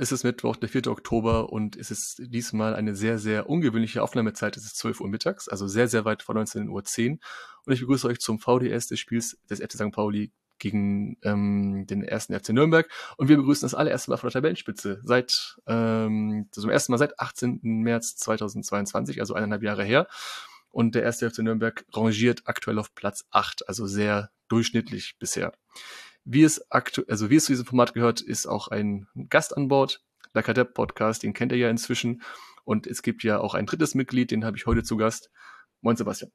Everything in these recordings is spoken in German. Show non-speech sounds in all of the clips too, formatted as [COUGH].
es ist Mittwoch, der 4. Oktober und es ist diesmal eine sehr, sehr ungewöhnliche Aufnahmezeit. Es ist 12 Uhr mittags, also sehr, sehr weit vor 19.10 Uhr. Und ich begrüße euch zum VDS des Spiels des FC St. Pauli gegen ähm, den ersten FC Nürnberg. Und wir begrüßen das allererste Mal von der Tabellenspitze. Seit ähm, zum ersten Mal seit 18. März 2022, also eineinhalb Jahre her. Und der erste FC Nürnberg rangiert aktuell auf Platz 8, also sehr durchschnittlich bisher. Wie es aktuell, also wie es zu diesem Format gehört, ist auch ein Gast an Bord. Der Kadepp Podcast, den kennt ihr ja inzwischen. Und es gibt ja auch ein drittes Mitglied, den habe ich heute zu Gast. Moin Sebastian.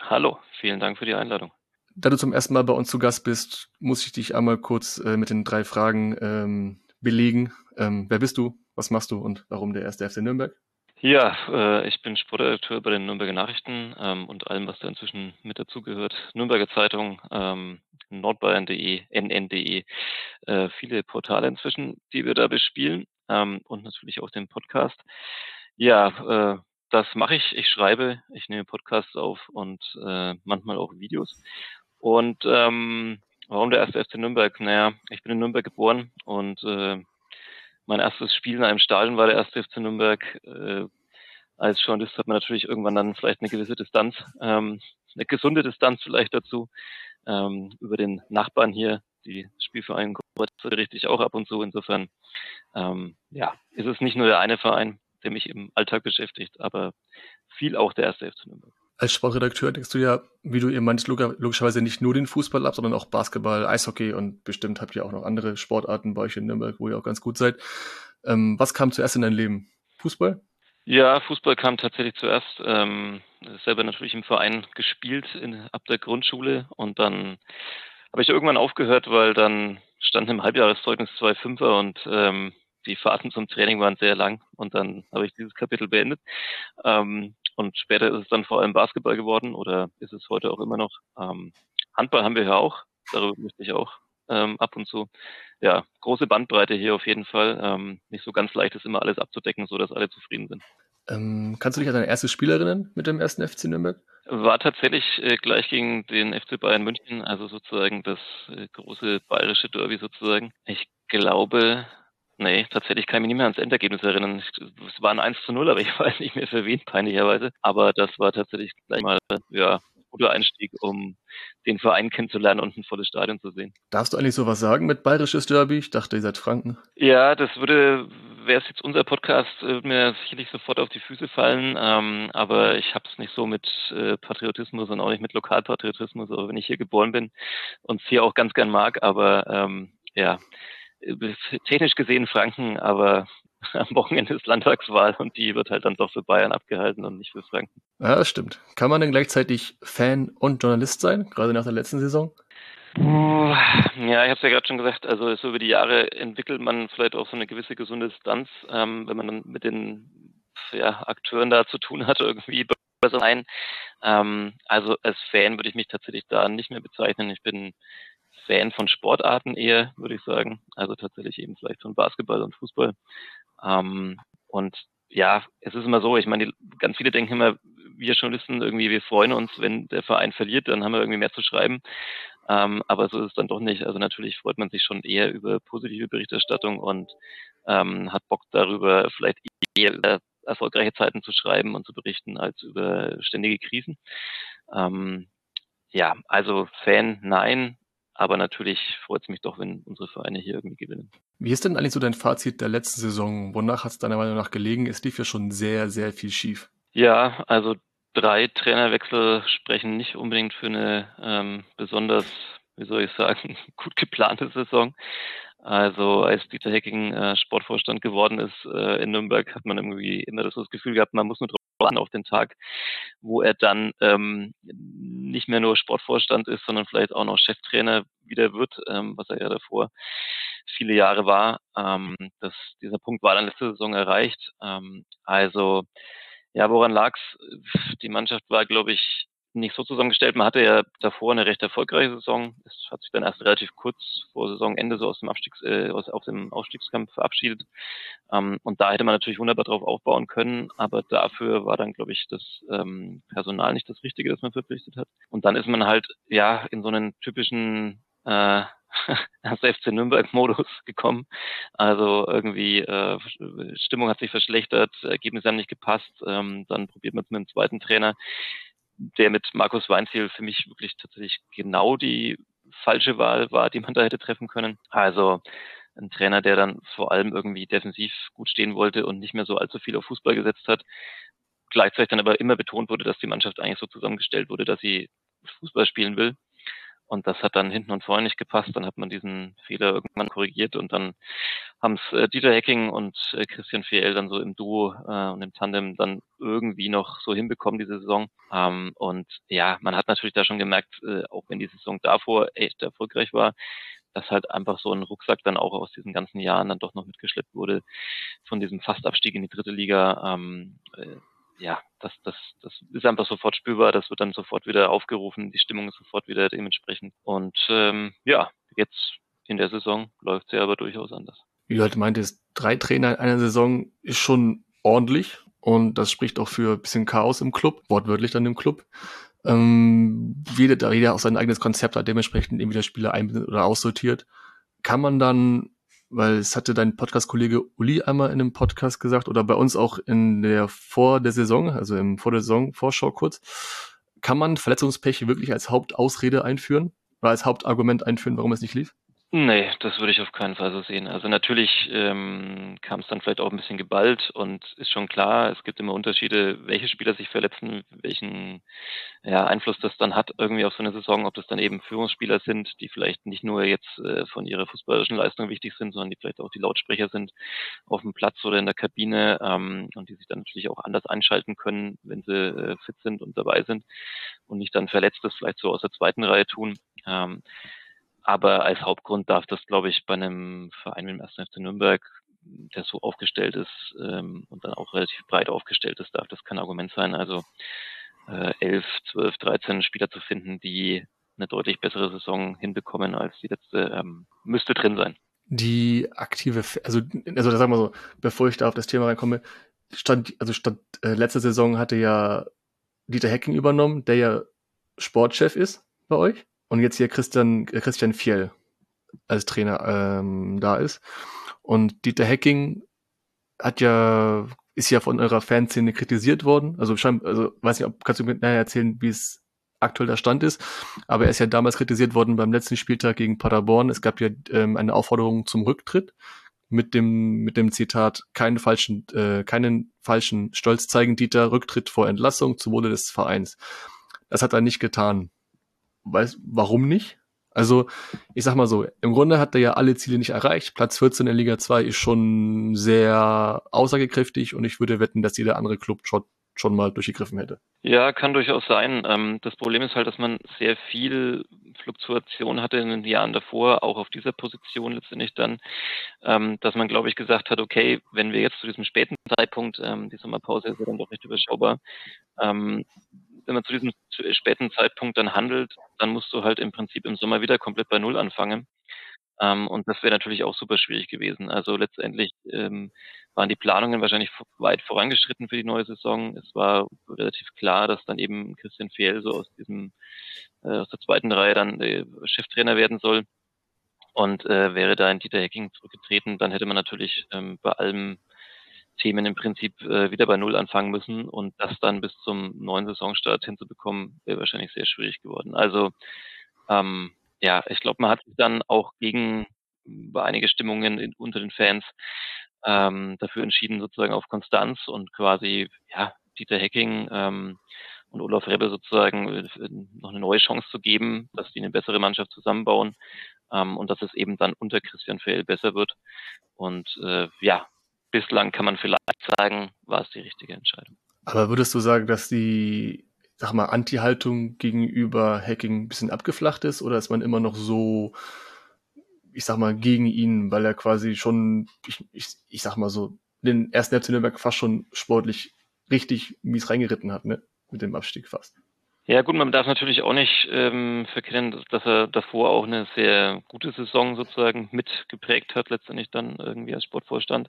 Hallo, vielen Dank für die Einladung. Da du zum ersten Mal bei uns zu Gast bist, muss ich dich einmal kurz äh, mit den drei Fragen ähm, belegen. Ähm, wer bist du, was machst du und warum der erste FC Nürnberg? Ja, äh, ich bin Sportredakteur bei den Nürnberger Nachrichten ähm, und allem, was da inzwischen mit dazugehört. Nürnberger Zeitung, ähm, nordbayern.de, nn.de, äh, viele Portale inzwischen, die wir da bespielen ähm, und natürlich auch den Podcast. Ja, äh, das mache ich. Ich schreibe, ich nehme Podcasts auf und äh, manchmal auch Videos. Und ähm, warum der erste FC Nürnberg? Naja, ich bin in Nürnberg geboren und äh, mein erstes Spiel in einem Stadion war der erste FC Nürnberg. Äh, als Journalist hat man natürlich irgendwann dann vielleicht eine gewisse Distanz, ähm, eine gesunde Distanz vielleicht dazu, ähm, über den Nachbarn hier, die Spielverein berichte ich auch ab und zu. Insofern, ähm, ja, ist es nicht nur der eine Verein, der mich im Alltag beschäftigt, aber viel auch der erste FC Nürnberg. Als Sportredakteur denkst du ja, wie du ihr meint, logischerweise nicht nur den Fußball ab, sondern auch Basketball, Eishockey und bestimmt habt ihr auch noch andere Sportarten bei euch in Nürnberg, wo ihr auch ganz gut seid. Ähm, was kam zuerst in dein Leben? Fußball? Ja, Fußball kam tatsächlich zuerst. Ähm, selber natürlich im Verein gespielt in, ab der Grundschule und dann habe ich irgendwann aufgehört, weil dann stand im Halbjahreszeugnis zwei Fünfer und ähm, die Fahrten zum Training waren sehr lang und dann habe ich dieses Kapitel beendet. Ähm, und später ist es dann vor allem Basketball geworden oder ist es heute auch immer noch. Ähm, Handball haben wir ja auch, darüber möchte ich auch ähm, ab und zu. Ja, große Bandbreite hier auf jeden Fall. Ähm, nicht so ganz leicht ist immer alles abzudecken, so dass alle zufrieden sind. Ähm, kannst du dich an deine erste Spielerinnen mit dem ersten FC Nürnberg? War tatsächlich äh, gleich gegen den FC Bayern München, also sozusagen das äh, große bayerische Derby sozusagen. Ich glaube, Nee, tatsächlich kann ich mich nicht mehr ans Endergebnis erinnern. Es war ein 1 zu 0, aber ich [LAUGHS] weiß nicht mehr für wen, peinlicherweise. Aber das war tatsächlich gleich mal, ja, guter Einstieg, um den Verein kennenzulernen und ein volles Stadion zu sehen. Darfst du eigentlich sowas sagen mit bayerisches Derby? Ich dachte, ihr seid Franken. Ja, das würde, wäre es jetzt unser Podcast, würde mir sicherlich sofort auf die Füße fallen. Ähm, aber ich habe es nicht so mit äh, Patriotismus und auch nicht mit Lokalpatriotismus, auch wenn ich hier geboren bin und es hier auch ganz gern mag. Aber ähm, ja, technisch gesehen Franken, aber [LAUGHS] am Wochenende ist Landtagswahl und die wird halt dann doch für Bayern abgehalten und nicht für Franken. Ja, das stimmt. Kann man denn gleichzeitig Fan und Journalist sein, gerade nach der letzten Saison? Ja, ich habe es ja gerade schon gesagt, also so über die Jahre entwickelt man vielleicht auch so eine gewisse gesunde Distanz, ähm, wenn man dann mit den ja, Akteuren da zu tun hat, [LAUGHS] irgendwie besser ein. Ähm, also als Fan würde ich mich tatsächlich da nicht mehr bezeichnen. Ich bin Fan von Sportarten eher, würde ich sagen. Also tatsächlich eben vielleicht von Basketball und Fußball. Ähm, und ja, es ist immer so, ich meine, ganz viele denken immer, wir Journalisten irgendwie, wir freuen uns, wenn der Verein verliert, dann haben wir irgendwie mehr zu schreiben. Ähm, aber so ist es dann doch nicht. Also natürlich freut man sich schon eher über positive Berichterstattung und ähm, hat Bock darüber, vielleicht eher über erfolgreiche Zeiten zu schreiben und zu berichten, als über ständige Krisen. Ähm, ja, also Fan, nein, aber natürlich freut es mich doch, wenn unsere Vereine hier irgendwie gewinnen. Wie ist denn eigentlich so dein Fazit der letzten Saison? Wonach hat es deiner Meinung nach gelegen? Es lief ja schon sehr, sehr viel schief. Ja, also drei Trainerwechsel sprechen nicht unbedingt für eine ähm, besonders, wie soll ich sagen, [LAUGHS] gut geplante Saison. Also als Dieter Hecking äh, Sportvorstand geworden ist äh, in Nürnberg, hat man irgendwie immer das, das Gefühl gehabt, man muss nur drauf warten auf den Tag, wo er dann ähm, nicht mehr nur Sportvorstand ist, sondern vielleicht auch noch Cheftrainer wieder wird, ähm, was er ja davor viele Jahre war. Ähm, das, dieser Punkt war dann letzte Saison erreicht. Ähm, also ja, woran lag's? Die Mannschaft war, glaube ich, nicht so zusammengestellt. Man hatte ja davor eine recht erfolgreiche Saison. Es hat sich dann erst relativ kurz vor Saisonende so aus dem Abstiegs, äh, aus, aus dem Ausstiegskampf verabschiedet. Ähm, und da hätte man natürlich wunderbar drauf aufbauen können, aber dafür war dann, glaube ich, das ähm, Personal nicht das Richtige, das man verpflichtet hat. Und dann ist man halt ja in so einen typischen äh, [LAUGHS] als FC Nürnberg-Modus gekommen. Also irgendwie äh, Stimmung hat sich verschlechtert, Ergebnisse haben nicht gepasst. Ähm, dann probiert man es mit dem zweiten Trainer, der mit Markus Weinziel für mich wirklich tatsächlich genau die falsche Wahl war, die man da hätte treffen können. Also ein Trainer, der dann vor allem irgendwie defensiv gut stehen wollte und nicht mehr so allzu viel auf Fußball gesetzt hat. Gleichzeitig dann aber immer betont wurde, dass die Mannschaft eigentlich so zusammengestellt wurde, dass sie Fußball spielen will. Und das hat dann hinten und vorne nicht gepasst. Dann hat man diesen Fehler irgendwann korrigiert und dann haben es äh, Dieter Hecking und äh, Christian Fiel dann so im Duo äh, und im Tandem dann irgendwie noch so hinbekommen diese Saison. Ähm, und ja, man hat natürlich da schon gemerkt, äh, auch wenn die Saison davor echt erfolgreich war, dass halt einfach so ein Rucksack dann auch aus diesen ganzen Jahren dann doch noch mitgeschleppt wurde von diesem Fastabstieg in die dritte Liga. Ähm, äh, ja, das, das, das ist einfach sofort spürbar, das wird dann sofort wieder aufgerufen, die Stimmung ist sofort wieder dementsprechend. Und ähm, ja, jetzt in der Saison läuft sie aber durchaus anders. Wie du halt meintest, drei Trainer in einer Saison ist schon ordentlich und das spricht auch für ein bisschen Chaos im Club, wortwörtlich dann im Club. Ähm, jeder, jeder auch sein eigenes Konzept hat, dementsprechend eben wieder Spieler einbindet oder aussortiert. Kann man dann weil es hatte dein Podcast-Kollege Uli einmal in einem Podcast gesagt oder bei uns auch in der vor der Saison, also im vor der Saison Vorschau kurz. Kann man Verletzungspech wirklich als Hauptausrede einführen oder als Hauptargument einführen, warum es nicht lief? Nee, das würde ich auf keinen Fall so sehen. Also natürlich ähm, kam es dann vielleicht auch ein bisschen geballt und ist schon klar, es gibt immer Unterschiede, welche Spieler sich verletzen, welchen ja, Einfluss das dann hat irgendwie auf so eine Saison, ob das dann eben Führungsspieler sind, die vielleicht nicht nur jetzt äh, von ihrer fußballerischen Leistung wichtig sind, sondern die vielleicht auch die Lautsprecher sind auf dem Platz oder in der Kabine ähm, und die sich dann natürlich auch anders einschalten können, wenn sie äh, fit sind und dabei sind und nicht dann Verletztes vielleicht so aus der zweiten Reihe tun. Ähm, aber als Hauptgrund darf das, glaube ich, bei einem Verein wie dem 1. FC Nürnberg, der so aufgestellt ist ähm, und dann auch relativ breit aufgestellt ist, darf das kein Argument sein. Also äh, 11, 12, 13 Spieler zu finden, die eine deutlich bessere Saison hinbekommen als die letzte, ähm, müsste drin sein. Die aktive, also, also sagen wir so, bevor ich da auf das Thema reinkomme, stand, also stand, äh, letzte Saison hatte ja Dieter Hecking übernommen, der ja Sportchef ist bei euch und jetzt hier Christian, äh, Christian Fjell als Trainer ähm, da ist. Und Dieter Hecking hat ja, ist ja von eurer Fanszene kritisiert worden. Also, also weiß nicht, ob kannst du mir nachher erzählen, wie es aktuell der Stand ist. Aber er ist ja damals kritisiert worden beim letzten Spieltag gegen Paderborn. Es gab ja ähm, eine Aufforderung zum Rücktritt mit dem mit dem Zitat keinen falschen äh, keinen falschen Stolz zeigen Dieter Rücktritt vor Entlassung zum Wohle des Vereins. Das hat er nicht getan weiß, warum nicht? Also, ich sag mal so, im Grunde hat er ja alle Ziele nicht erreicht. Platz 14 in Liga 2 ist schon sehr aussagekräftig und ich würde wetten, dass jeder andere Club schon, schon mal durchgegriffen hätte. Ja, kann durchaus sein. Ähm, das Problem ist halt, dass man sehr viel Fluktuation hatte in den Jahren davor, auch auf dieser Position letztendlich dann, ähm, dass man, glaube ich, gesagt hat, okay, wenn wir jetzt zu diesem späten Zeitpunkt, ähm, die Sommerpause ist ja dann doch recht überschaubar, wenn man zu diesem späten Zeitpunkt dann handelt, dann musst du halt im Prinzip im Sommer wieder komplett bei Null anfangen. Ähm, und das wäre natürlich auch super schwierig gewesen. Also letztendlich ähm, waren die Planungen wahrscheinlich weit vorangeschritten für die neue Saison. Es war relativ klar, dass dann eben Christian Fiel so aus diesem äh, aus der zweiten Reihe dann äh, Cheftrainer werden soll. Und äh, wäre da in Dieter Hecking zurückgetreten, dann hätte man natürlich ähm, bei allem Themen im Prinzip äh, wieder bei Null anfangen müssen und das dann bis zum neuen Saisonstart hinzubekommen, wäre wahrscheinlich sehr schwierig geworden. Also ähm, ja, ich glaube, man hat sich dann auch gegen einige Stimmungen in, unter den Fans ähm, dafür entschieden, sozusagen auf Konstanz und quasi ja Dieter Hecking ähm, und Olaf Rebbe sozusagen äh, noch eine neue Chance zu geben, dass die eine bessere Mannschaft zusammenbauen ähm, und dass es eben dann unter Christian Fehl besser wird. Und äh, ja, bislang kann man vielleicht sagen, war es die richtige Entscheidung. Aber würdest du sagen, dass die, sag mal, Anti-Haltung gegenüber Hacking ein bisschen abgeflacht ist oder ist man immer noch so, ich sag mal, gegen ihn, weil er quasi schon, ich, ich, ich sag mal so, den ersten FC Nürnberg fast schon sportlich richtig mies reingeritten hat, ne? Mit dem Abstieg fast. Ja gut, man darf natürlich auch nicht ähm, verkennen, dass er davor auch eine sehr gute Saison sozusagen mitgeprägt hat, letztendlich dann irgendwie als Sportvorstand.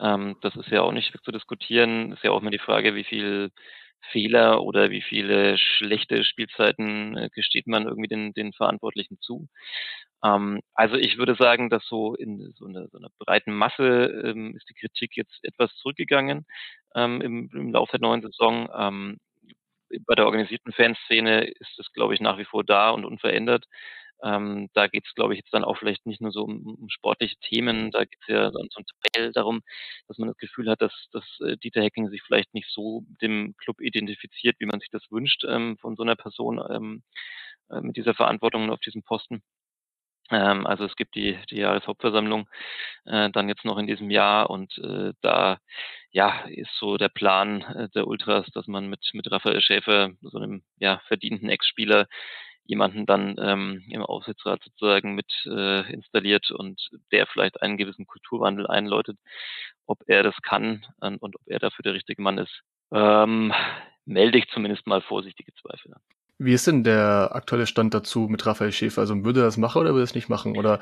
Ähm, das ist ja auch nicht zu diskutieren. Ist ja auch immer die Frage, wie viel Fehler oder wie viele schlechte Spielzeiten äh, gesteht man irgendwie den, den Verantwortlichen zu. Ähm, also ich würde sagen, dass so in so einer, so einer breiten Masse ähm, ist die Kritik jetzt etwas zurückgegangen ähm, im, im Laufe der neuen Saison. Ähm, bei der organisierten Fanszene ist es, glaube ich, nach wie vor da und unverändert. Ähm, da geht es, glaube ich, jetzt dann auch vielleicht nicht nur so um, um sportliche Themen, da geht es ja dann zum Teil darum, dass man das Gefühl hat, dass, dass äh, Dieter Hecking sich vielleicht nicht so dem Club identifiziert, wie man sich das wünscht ähm, von so einer Person ähm, äh, mit dieser Verantwortung auf diesem Posten. Ähm, also es gibt die, die Jahreshauptversammlung äh, dann jetzt noch in diesem Jahr und äh, da ja ist so der Plan äh, der Ultras, dass man mit mit Raphael Schäfer, so einem ja verdienten Ex-Spieler, jemanden dann ähm, im Aufsichtsrat sozusagen mit äh, installiert und der vielleicht einen gewissen Kulturwandel einläutet. Ob er das kann und, und ob er dafür der richtige Mann ist, ähm, melde ich zumindest mal vorsichtige Zweifel an. Wie ist denn der aktuelle Stand dazu mit Raphael Schäfer? Also würde er das machen oder würde er es nicht machen? Oder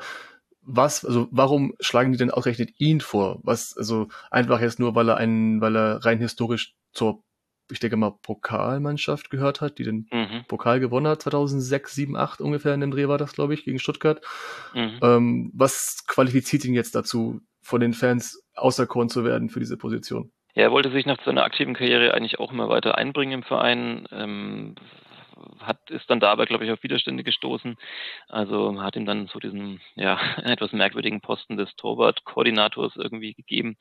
was, also warum schlagen die denn ausgerechnet ihn vor? Was, also einfach jetzt nur, weil er einen, weil er rein historisch zur, ich denke mal, Pokalmannschaft gehört hat, die den mhm. Pokal gewonnen hat, 2006, 7, 8 ungefähr in dem Dreh war das, glaube ich, gegen Stuttgart. Mhm. Ähm, was qualifiziert ihn jetzt dazu, von den Fans auserkoren zu werden für diese Position? Ja, er wollte sich nach seiner aktiven Karriere eigentlich auch immer weiter einbringen im Verein. Ähm, hat, ist dann dabei, glaube ich, auf Widerstände gestoßen. Also hat ihm dann so diesen, ja, [LAUGHS] etwas merkwürdigen Posten des Torwart-Koordinators irgendwie gegeben,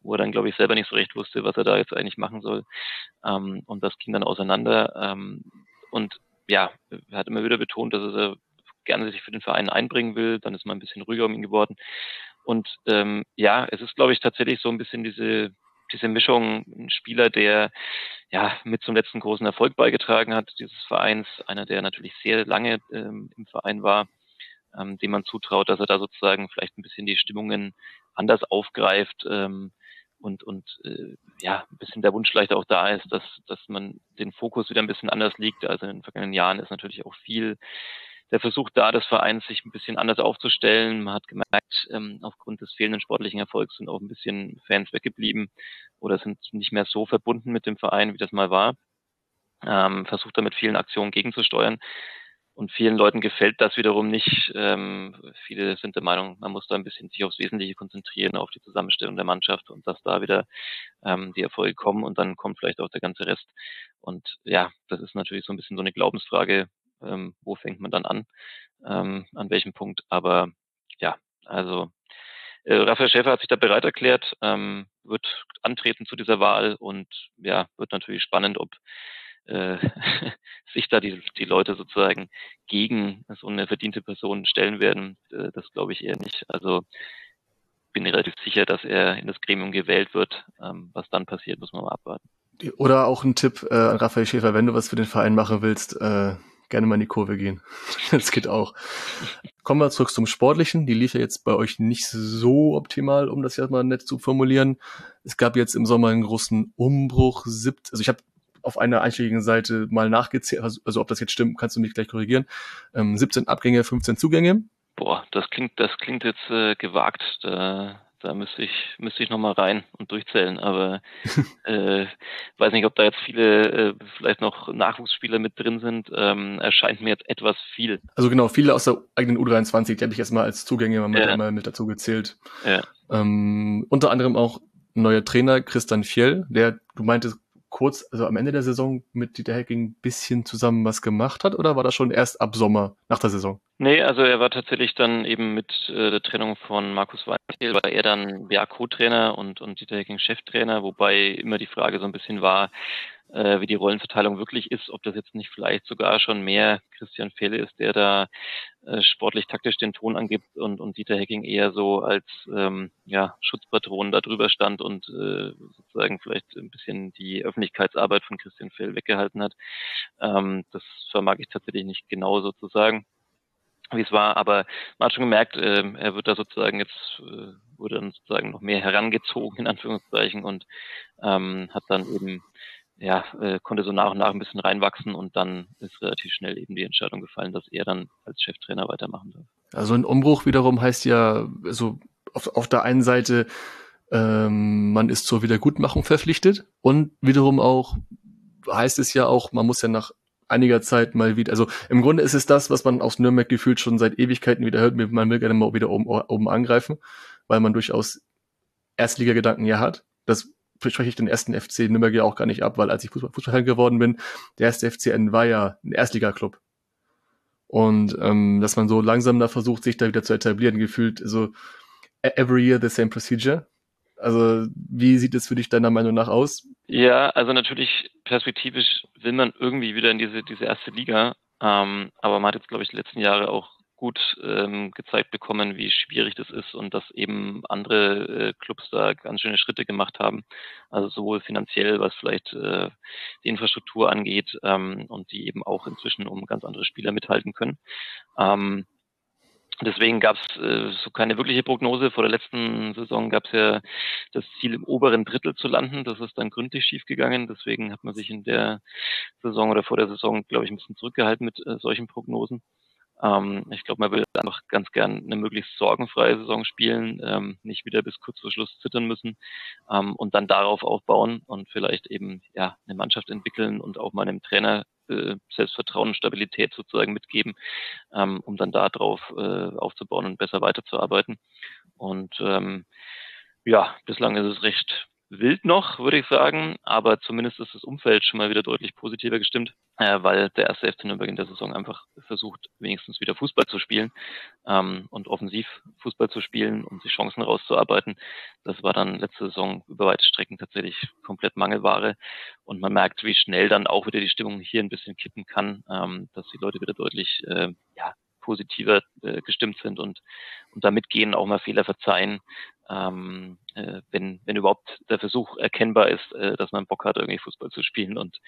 wo er dann, glaube ich, selber nicht so recht wusste, was er da jetzt eigentlich machen soll. Ähm, und das ging dann auseinander. Ähm, und ja, er hat immer wieder betont, dass er gerne sich für den Verein einbringen will. Dann ist man ein bisschen ruhiger um ihn geworden. Und ähm, ja, es ist, glaube ich, tatsächlich so ein bisschen diese diese Mischung, ein Spieler, der ja mit zum letzten großen Erfolg beigetragen hat, dieses Vereins, einer, der natürlich sehr lange ähm, im Verein war, ähm, dem man zutraut, dass er da sozusagen vielleicht ein bisschen die Stimmungen anders aufgreift ähm, und, und äh, ja, ein bisschen der Wunsch vielleicht auch da ist, dass, dass man den Fokus wieder ein bisschen anders liegt. Also in den vergangenen Jahren ist natürlich auch viel der Versuch da des Vereins, sich ein bisschen anders aufzustellen. Man hat gemerkt, ähm, aufgrund des fehlenden sportlichen Erfolgs sind auch ein bisschen Fans weggeblieben oder sind nicht mehr so verbunden mit dem Verein, wie das mal war. Ähm, versucht da mit vielen Aktionen gegenzusteuern. Und vielen Leuten gefällt das wiederum nicht. Ähm, viele sind der Meinung, man muss da ein bisschen sich aufs Wesentliche konzentrieren, auf die Zusammenstellung der Mannschaft und dass da wieder ähm, die Erfolge kommen und dann kommt vielleicht auch der ganze Rest. Und ja, das ist natürlich so ein bisschen so eine Glaubensfrage, ähm, wo fängt man dann an, ähm, an welchem Punkt. Aber ja, also äh, Raphael Schäfer hat sich da bereit erklärt, ähm, wird antreten zu dieser Wahl und ja, wird natürlich spannend, ob äh, [LAUGHS] sich da die, die Leute sozusagen gegen so eine verdiente Person stellen werden. Äh, das glaube ich eher nicht. Also bin ich relativ sicher, dass er in das Gremium gewählt wird. Ähm, was dann passiert, muss man mal abwarten. Oder auch ein Tipp äh, an Raphael Schäfer, wenn du was für den Verein machen willst, äh, gerne mal in die Kurve gehen. [LAUGHS] das geht auch. Kommen wir zurück zum Sportlichen. Die lief ja jetzt bei euch nicht so optimal, um das jetzt mal nett zu formulieren. Es gab jetzt im Sommer einen großen Umbruch. Siebt, also ich habe auf einer einschlägigen Seite mal nachgezählt, also, also, ob das jetzt stimmt, kannst du mich gleich korrigieren. Ähm, 17 Abgänge, 15 Zugänge. Boah, das klingt, das klingt jetzt äh, gewagt. Da da müsste ich, müsste ich nochmal rein und durchzählen. Aber [LAUGHS] äh, weiß nicht, ob da jetzt viele äh, vielleicht noch Nachwuchsspieler mit drin sind. Ähm, erscheint mir jetzt etwas viel. Also genau, viele aus der eigenen U23, die habe ich jetzt mal als Zugänge mal, ja. mal mit dazu gezählt. Ja. Ähm, unter anderem auch neuer Trainer Christian Fjell, der, du meintest, kurz, also am Ende der Saison mit Dieter Hecking ein bisschen zusammen was gemacht hat oder war das schon erst ab Sommer nach der Saison? Nee, also er war tatsächlich dann eben mit äh, der Trennung von Markus Weinkehl, war er dann ja Co-Trainer und, und Dieter Hecking Cheftrainer, wobei immer die Frage so ein bisschen war, äh, wie die Rollenverteilung wirklich ist, ob das jetzt nicht vielleicht sogar schon mehr Christian Fehle ist, der da äh, sportlich taktisch den Ton angibt und, und Dieter Hecking eher so als ähm, ja, Schutzpatron da drüber stand und äh, sozusagen vielleicht ein bisschen die Öffentlichkeitsarbeit von Christian Fehl weggehalten hat. Ähm, das vermag ich tatsächlich nicht genau so zu sagen wie es war, aber man hat schon gemerkt, äh, er wird da sozusagen jetzt, äh, wurde dann sozusagen noch mehr herangezogen, in Anführungszeichen, und ähm, hat dann eben ja, äh, konnte so nach und nach ein bisschen reinwachsen und dann ist relativ schnell eben die Entscheidung gefallen, dass er dann als Cheftrainer weitermachen darf. Also ein Umbruch wiederum heißt ja, also auf, auf der einen Seite, ähm, man ist zur Wiedergutmachung verpflichtet und wiederum auch heißt es ja auch, man muss ja nach einiger Zeit mal wieder, also im Grunde ist es das, was man aus Nürnberg gefühlt schon seit Ewigkeiten wieder hört, man will gerne mal wieder oben, oben angreifen, weil man durchaus Erstliga-Gedanken ja hat. Das spreche ich den ersten FC Nürnberg ja auch gar nicht ab, weil als ich Fußball, Fußballfan geworden bin, der erste FCN war ja ein Erstliga-Club. Und ähm, dass man so langsam da versucht, sich da wieder zu etablieren, gefühlt so e-, every year the same procedure. Also wie sieht es für dich deiner Meinung nach aus? Ja, also natürlich perspektivisch will man irgendwie wieder in diese, diese erste Liga. Ähm, aber man hat jetzt, glaube ich, die letzten Jahre auch gut ähm, gezeigt bekommen, wie schwierig das ist und dass eben andere äh, Clubs da ganz schöne Schritte gemacht haben. Also sowohl finanziell, was vielleicht äh, die Infrastruktur angeht ähm, und die eben auch inzwischen um ganz andere Spieler mithalten können. Ähm, Deswegen gab es äh, so keine wirkliche Prognose. Vor der letzten Saison gab es ja das Ziel, im oberen Drittel zu landen. Das ist dann gründlich schiefgegangen. Deswegen hat man sich in der Saison oder vor der Saison, glaube ich, ein bisschen zurückgehalten mit äh, solchen Prognosen. Ähm, ich glaube, man will einfach ganz gern eine möglichst sorgenfreie Saison spielen, ähm, nicht wieder bis kurz vor Schluss zittern müssen ähm, und dann darauf aufbauen und vielleicht eben ja eine Mannschaft entwickeln und auch mal einem Trainer äh, Selbstvertrauen und Stabilität sozusagen mitgeben, ähm, um dann darauf äh, aufzubauen und besser weiterzuarbeiten. Und ähm, ja, bislang ist es recht wild noch, würde ich sagen, aber zumindest ist das Umfeld schon mal wieder deutlich positiver gestimmt, äh, weil der erste FC Nürnberg in der Saison einfach versucht, wenigstens wieder Fußball zu spielen ähm, und offensiv Fußball zu spielen, um sich Chancen rauszuarbeiten. Das war dann letzte Saison über weite Strecken tatsächlich komplett Mangelware und man merkt, wie schnell dann auch wieder die Stimmung hier ein bisschen kippen kann, ähm, dass die Leute wieder deutlich äh, ja, positiver äh, gestimmt sind und, und damit gehen, auch mal Fehler verzeihen, ähm, äh, wenn, wenn überhaupt der Versuch erkennbar ist, äh, dass man Bock hat, irgendwie Fußball zu spielen und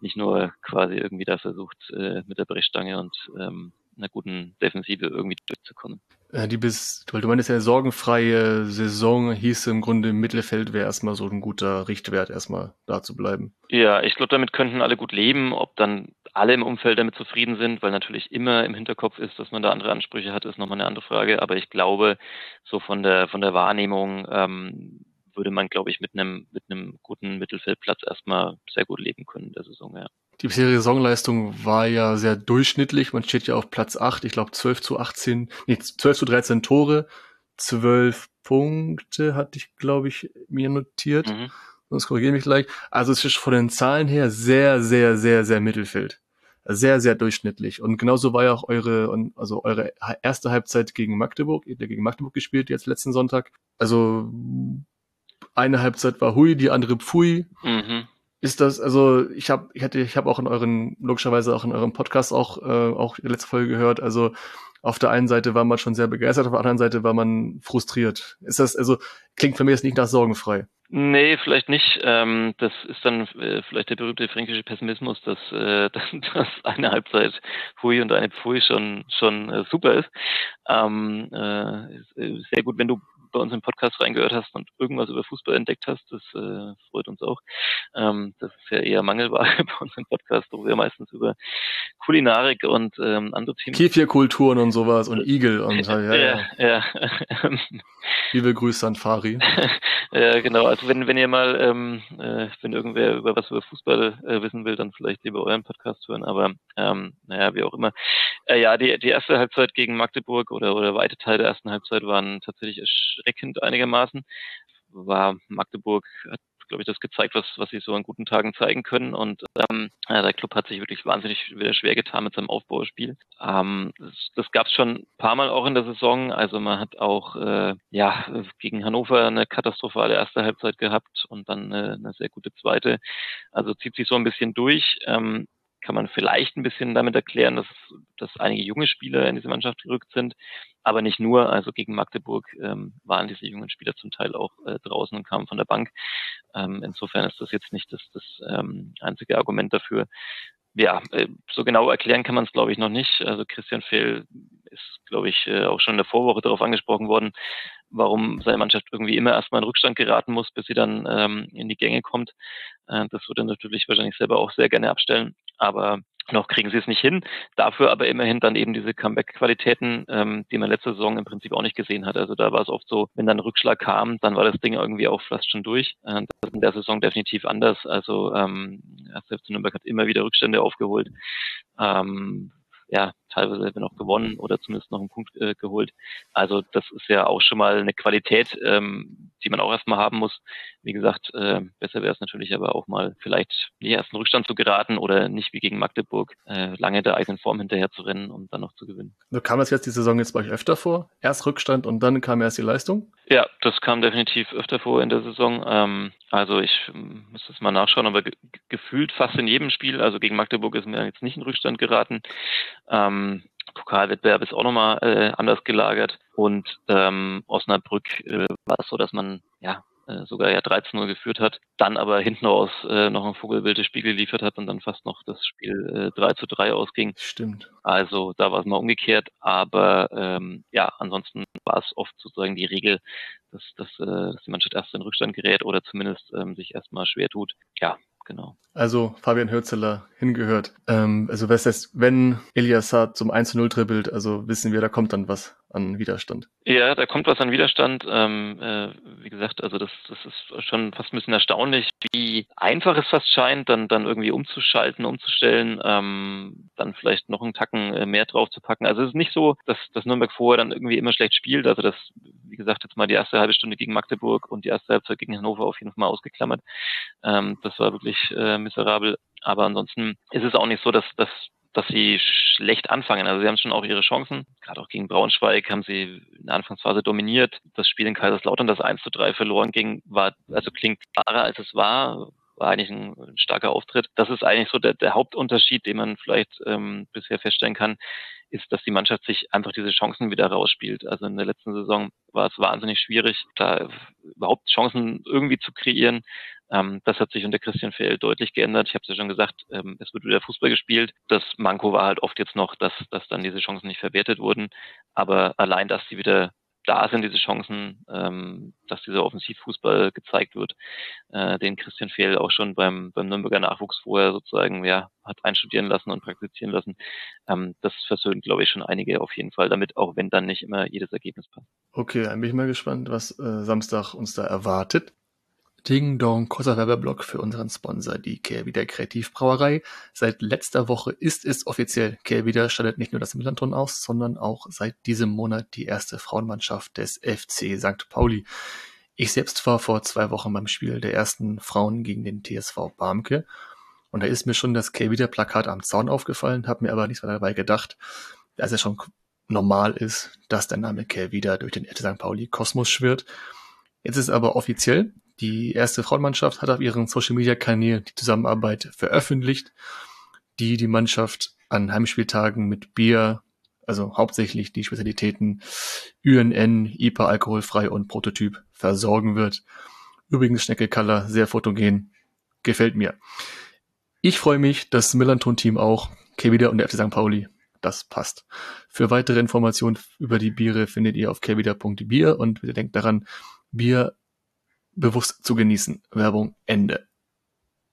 nicht nur quasi irgendwie da versucht, äh, mit der Brechstange und ähm, einer guten Defensive irgendwie durchzukommen. Ja, die bis, weil du meinst ja, sorgenfreie Saison hieß im Grunde im Mittelfeld wäre erstmal so ein guter Richtwert, erstmal da zu bleiben. Ja, ich glaube, damit könnten alle gut leben. Ob dann alle im Umfeld damit zufrieden sind, weil natürlich immer im Hinterkopf ist, dass man da andere Ansprüche hat, ist nochmal eine andere Frage. Aber ich glaube, so von der von der Wahrnehmung ähm, würde man, glaube ich, mit einem mit einem guten Mittelfeldplatz erstmal sehr gut leben können in der Saison, ja. Die bisherige Saisonleistung war ja sehr durchschnittlich. Man steht ja auf Platz 8, ich glaube 12 zu 18, nee, 12 zu 13 Tore, 12 Punkte hatte ich, glaube ich, mir notiert. Mhm. Sonst korrigiere mich gleich. Also es ist von den Zahlen her sehr, sehr, sehr, sehr Mittelfeld. Sehr, sehr durchschnittlich. Und genauso war ja auch eure, also eure erste Halbzeit gegen Magdeburg, ihr habt ja gegen Magdeburg gespielt jetzt letzten Sonntag. Also eine Halbzeit war Hui, die andere Pfui. Mhm ist das, also ich habe, ich hatte, ich habe auch in euren, logischerweise auch in eurem Podcast auch, äh, auch die letzte Folge gehört. Also auf der einen Seite war man schon sehr begeistert, auf der anderen Seite war man frustriert. Ist das, also klingt für mich jetzt nicht nach sorgenfrei. Nee, vielleicht nicht. Ähm, das ist dann äh, vielleicht der berühmte fränkische Pessimismus, dass, äh, [LAUGHS] dass eine Halbzeit Pfui und eine Pfui schon schon äh, super ist. Ähm, äh, äh, sehr gut, wenn du bei uns im Podcast reingehört hast und irgendwas über Fußball entdeckt hast. Das äh, freut uns auch. Ähm, das ist ja eher Mangelware [LAUGHS] bei uns im Podcast, wo wir meistens über Kulinarik und ähm, andere Themen. Kefirkulturen und sowas und Igel und ja, ja. ja, ja. [LAUGHS] Liebe Grüße an Fari. [LAUGHS] ja, genau. Also wenn, wenn ihr mal, ähm, äh, wenn irgendwer über was über Fußball äh, wissen will, dann vielleicht lieber euren Podcast hören. Aber ähm, naja, wie auch immer. Äh, ja, die, die erste Halbzeit gegen Magdeburg oder, oder weite Teil der ersten Halbzeit waren tatsächlich erschreckend einigermaßen. War Magdeburg hat glaube ich, das gezeigt, was, was sie so an guten Tagen zeigen können. Und ähm, ja, der Club hat sich wirklich wahnsinnig wieder schwer getan mit seinem Aufbauspiel. Ähm, das das gab es schon ein paar Mal auch in der Saison. Also man hat auch äh, ja gegen Hannover eine katastrophale erste Halbzeit gehabt und dann eine, eine sehr gute zweite. Also zieht sich so ein bisschen durch. Ähm, kann man vielleicht ein bisschen damit erklären, dass, dass einige junge Spieler in diese Mannschaft gerückt sind, aber nicht nur. Also gegen Magdeburg ähm, waren diese jungen Spieler zum Teil auch äh, draußen und kamen von der Bank. Ähm, insofern ist das jetzt nicht das, das ähm, einzige Argument dafür. Ja, äh, so genau erklären kann man es, glaube ich, noch nicht. Also Christian Fehl ist, glaube ich, äh, auch schon in der Vorwoche darauf angesprochen worden, warum seine Mannschaft irgendwie immer erstmal in Rückstand geraten muss, bis sie dann ähm, in die Gänge kommt. Äh, das würde er natürlich wahrscheinlich selber auch sehr gerne abstellen. Aber noch kriegen sie es nicht hin. Dafür aber immerhin dann eben diese Comeback-Qualitäten, ähm, die man letzte Saison im Prinzip auch nicht gesehen hat. Also da war es oft so, wenn dann ein Rückschlag kam, dann war das Ding irgendwie auch fast schon durch. Äh, das ist in der Saison definitiv anders. Also ähm, FC Nürnberg hat immer wieder Rückstände aufgeholt. Ähm, ja, teilweise noch gewonnen oder zumindest noch einen Punkt äh, geholt. Also das ist ja auch schon mal eine Qualität, ähm, die man auch erstmal haben muss. Wie gesagt, äh, besser wäre es natürlich aber auch mal vielleicht nicht erst in Rückstand zu geraten oder nicht wie gegen Magdeburg äh, lange der eigenen Form hinterher zu rennen und dann noch zu gewinnen. So kam das jetzt die Saison jetzt bei euch öfter vor? Erst Rückstand und dann kam erst die Leistung? Ja, das kam definitiv öfter vor in der Saison. Ähm, also ich muss das mal nachschauen, aber ge gefühlt fast in jedem Spiel, also gegen Magdeburg ist mir jetzt nicht in Rückstand geraten. Ähm, Pokalwettbewerb ist auch nochmal äh, anders gelagert und ähm, Osnabrück äh, war es so, dass man ja äh, sogar ja 13-0 geführt hat, dann aber hinten raus äh, noch ein vogelwildes Spiel geliefert hat und dann fast noch das Spiel äh, 3 zu 3 ausging. Stimmt. Also da war es mal umgekehrt, aber ähm, ja, ansonsten war es oft sozusagen die Regel, dass, dass, äh, dass die Mannschaft erst in Rückstand gerät oder zumindest ähm, sich erstmal schwer tut. Ja, genau. Also Fabian Hürzeler hingehört. Ähm, also was heißt, wenn Elias zum 1-0 dribbelt, also wissen wir, da kommt dann was an Widerstand. Ja, da kommt was an Widerstand. Ähm, äh, wie gesagt, also das, das ist schon fast ein bisschen erstaunlich, wie einfach es fast scheint, dann, dann irgendwie umzuschalten, umzustellen, ähm, dann vielleicht noch einen Tacken äh, mehr drauf zu packen. Also es ist nicht so, dass, dass Nürnberg vorher dann irgendwie immer schlecht spielt. Also das, wie gesagt, jetzt mal die erste halbe Stunde gegen Magdeburg und die erste Halbzeit gegen Hannover auf jeden Fall mal ausgeklammert. Ähm, das war wirklich äh, miserabel. Aber ansonsten ist es auch nicht so, dass, dass dass sie schlecht anfangen. Also sie haben schon auch ihre Chancen. Gerade auch gegen Braunschweig haben sie in der Anfangsphase dominiert. Das Spiel in Kaiserslautern, das 1 zu 3 verloren ging, war, also klingt klarer als es war, war eigentlich ein, ein starker Auftritt. Das ist eigentlich so der, der Hauptunterschied, den man vielleicht ähm, bisher feststellen kann, ist, dass die Mannschaft sich einfach diese Chancen wieder rausspielt. Also in der letzten Saison war es wahnsinnig schwierig, da überhaupt Chancen irgendwie zu kreieren. Ähm, das hat sich unter Christian Fehl deutlich geändert. Ich habe es ja schon gesagt, ähm, es wird wieder Fußball gespielt. Das Manko war halt oft jetzt noch, dass, dass dann diese Chancen nicht verwertet wurden. Aber allein, dass sie wieder da sind diese Chancen, ähm, dass dieser Offensivfußball gezeigt wird, äh, den Christian Fehl auch schon beim, beim Nürnberger Nachwuchs vorher sozusagen ja, hat einstudieren lassen und praktizieren lassen. Ähm, das versöhnt, glaube ich, schon einige auf jeden Fall damit, auch wenn dann nicht immer jedes Ergebnis passt. Okay, dann bin ich mal gespannt, was äh, Samstag uns da erwartet. Ding Dong, kurzer Werbeblock für unseren Sponsor, die Kehrwieder Kreativbrauerei. Seit letzter Woche ist es offiziell. Kehrwieder stattet nicht nur das Millanton aus, sondern auch seit diesem Monat die erste Frauenmannschaft des FC St. Pauli. Ich selbst war vor zwei Wochen beim Spiel der ersten Frauen gegen den TSV Barmke. Und da ist mir schon das Kehrwieder Plakat am Zaun aufgefallen, habe mir aber nichts dabei gedacht, dass es schon normal ist, dass der Name Kehrwieder durch den FC St. Pauli Kosmos schwirrt. Jetzt ist aber offiziell, die erste Frauenmannschaft hat auf ihren Social-Media-Kanälen die Zusammenarbeit veröffentlicht, die die Mannschaft an Heimspieltagen mit Bier, also hauptsächlich die Spezialitäten UNN, IPA alkoholfrei und Prototyp versorgen wird. Übrigens Schnecke sehr fotogen, gefällt mir. Ich freue mich, das Millanton-Team auch, Kevida und der FC St. Pauli, das passt. Für weitere Informationen über die Biere findet ihr auf kevida.bier und bitte denkt daran, Bier bewusst zu genießen. Werbung Ende.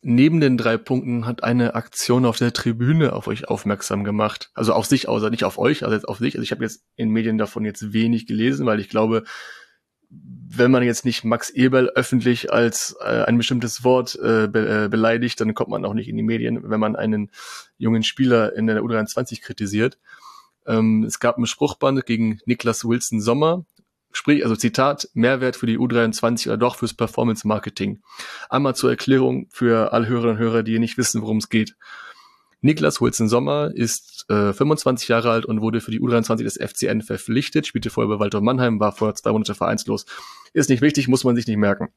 Neben den drei Punkten hat eine Aktion auf der Tribüne auf euch aufmerksam gemacht. Also auf sich, außer nicht auf euch, also jetzt auf sich. Also ich habe jetzt in Medien davon jetzt wenig gelesen, weil ich glaube, wenn man jetzt nicht Max Eberl öffentlich als äh, ein bestimmtes Wort äh, be äh, beleidigt, dann kommt man auch nicht in die Medien, wenn man einen jungen Spieler in der U23 kritisiert. Ähm, es gab ein Spruchband gegen Niklas Wilson Sommer, Sprich, also Zitat, Mehrwert für die U23 oder doch fürs Performance Marketing. Einmal zur Erklärung für alle Hörerinnen und Hörer, die nicht wissen, worum es geht. Niklas Wilson Sommer ist äh, 25 Jahre alt und wurde für die U23 des FCN verpflichtet, spielte vorher bei Walter Mannheim, war vor zwei Monate vereinslos. Ist nicht wichtig, muss man sich nicht merken.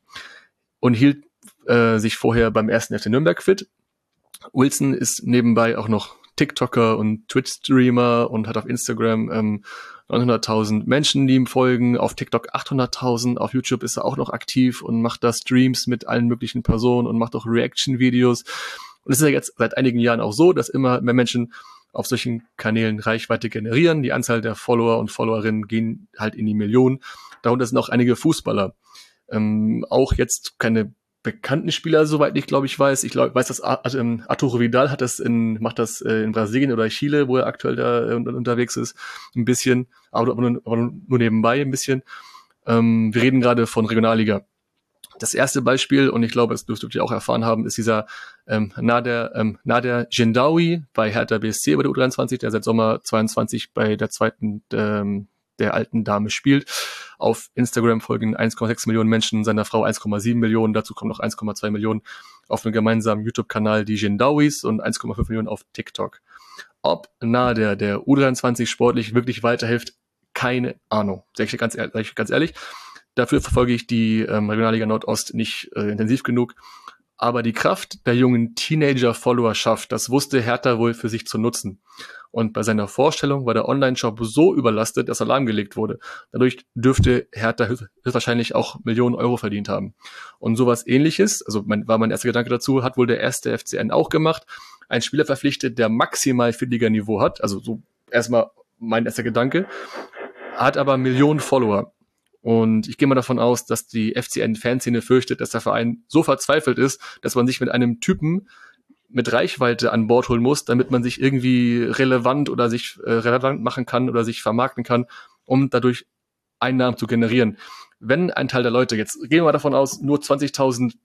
Und hielt äh, sich vorher beim ersten FC Nürnberg fit. Wilson ist nebenbei auch noch TikToker und Twitch-Streamer und hat auf Instagram ähm, 900.000 Menschen, die ihm folgen, auf TikTok 800.000, auf YouTube ist er auch noch aktiv und macht da Streams mit allen möglichen Personen und macht auch Reaction-Videos. Und es ist ja jetzt seit einigen Jahren auch so, dass immer mehr Menschen auf solchen Kanälen Reichweite generieren. Die Anzahl der Follower und Followerinnen gehen halt in die Millionen. Darunter sind auch einige Fußballer. Ähm, auch jetzt keine bekannten Spieler, soweit ich glaube ich weiß. Ich glaube, weiß, dass ähm, Arturo Vidal hat das in, macht das äh, in Brasilien oder Chile, wo er aktuell da äh, unterwegs ist, ein bisschen, aber, nur, aber nur nebenbei ein bisschen. Ähm, wir reden gerade von Regionalliga. Das erste Beispiel, und ich glaube, das dürftet ihr auch erfahren haben, ist dieser ähm, Nader, ähm, Nader Gendawi bei Hertha BSC bei der U23, der seit Sommer 22 bei der zweiten ähm, der alten Dame spielt. Auf Instagram folgen 1,6 Millionen Menschen, seiner Frau 1,7 Millionen, dazu kommen noch 1,2 Millionen auf einem gemeinsamen YouTube-Kanal, die Jindawis und 1,5 Millionen auf TikTok. Ob Nader der U23 sportlich wirklich weiterhilft, keine Ahnung. Sag ich ganz ehrlich, ganz ehrlich. Dafür verfolge ich die ähm, Regionalliga Nordost nicht äh, intensiv genug. Aber die Kraft der jungen Teenager-Followerschaft, das wusste Hertha wohl für sich zu nutzen. Und bei seiner Vorstellung war der Online-Shop so überlastet, dass Alarm gelegt wurde. Dadurch dürfte Hertha höchstwahrscheinlich auch Millionen Euro verdient haben. Und sowas ähnliches, also mein, war mein erster Gedanke dazu, hat wohl der erste FCN auch gemacht. Ein Spieler verpflichtet, der maximal Viertliga-Niveau hat, also so erstmal mein erster Gedanke, hat aber Millionen Follower. Und ich gehe mal davon aus, dass die FCN-Fanszene fürchtet, dass der Verein so verzweifelt ist, dass man sich mit einem Typen mit Reichweite an Bord holen muss, damit man sich irgendwie relevant oder sich äh, relevant machen kann oder sich vermarkten kann, um dadurch Einnahmen zu generieren. Wenn ein Teil der Leute, jetzt gehen wir mal davon aus, nur 20.000